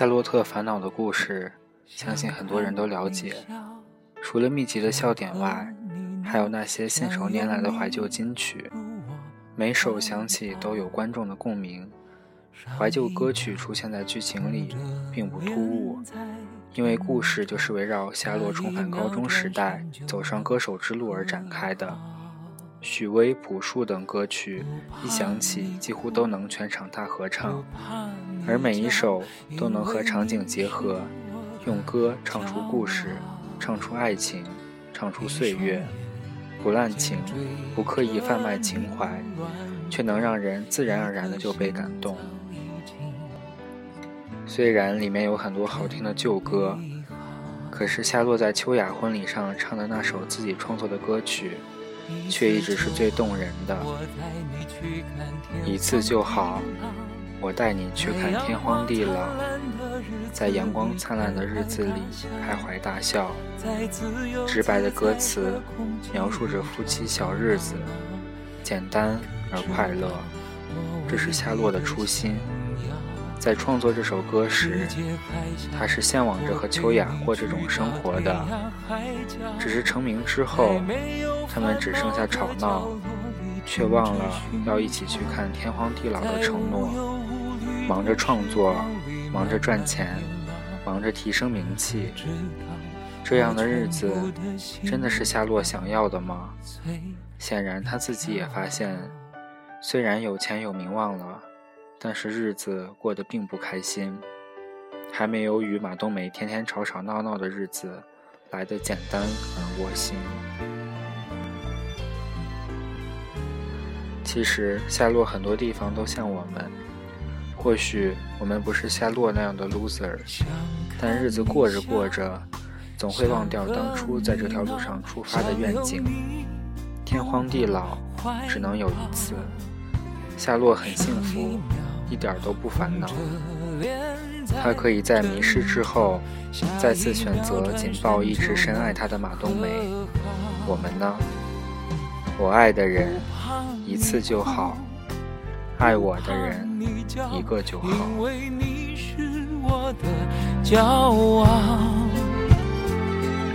夏洛特烦恼的故事，相信很多人都了解。除了密集的笑点外，还有那些信手拈来的怀旧金曲，每首响起都有观众的共鸣。怀旧歌曲出现在剧情里并不突兀，因为故事就是围绕夏洛重返高中时代，走上歌手之路而展开的。许巍、朴树等歌曲一响起，几乎都能全场大合唱，而每一首都能和场景结合，用歌唱出故事，唱出爱情，唱出岁月，不滥情，不刻意贩卖情怀，却能让人自然而然的就被感动。虽然里面有很多好听的旧歌，可是夏洛在秋雅婚礼上唱的那首自己创作的歌曲。却一直是最动人的。一次就好，我带你去看天荒地老，在阳光灿烂的日子里开怀大笑。直白的歌词描述着夫妻小日子，简单而快乐，这是夏洛的初心。在创作这首歌时，他是向往着和秋雅过这种生活的。只是成名之后，他们只剩下吵闹，却忘了要一起去看天荒地老的承诺。忙着创作，忙着赚钱，忙着提升名气，这样的日子真的是夏洛想要的吗？显然他自己也发现，虽然有钱有名望了。但是日子过得并不开心，还没有与马冬梅天天吵吵闹闹的日子来的简单而窝心。其实夏洛很多地方都像我们，或许我们不是夏洛那样的 loser，但日子过着过着，总会忘掉当初在这条路上出发的愿景。天荒地老，只能有一次。夏洛很幸福。一点都不烦恼，他可以在迷失之后，再次选择紧抱一直深爱他的马冬梅。我们呢？我爱的人一次就好，爱我的人一个就好。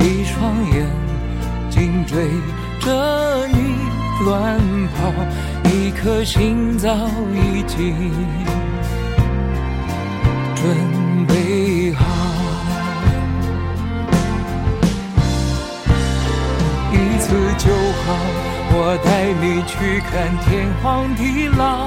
一双眼睛追着你乱跑。一颗心早已经准备好，一次就好。我带你去看天荒地老，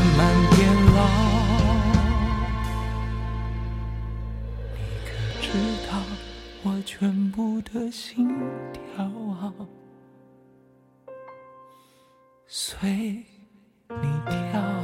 慢慢变老。你可知道我全部的心跳啊，随你跳。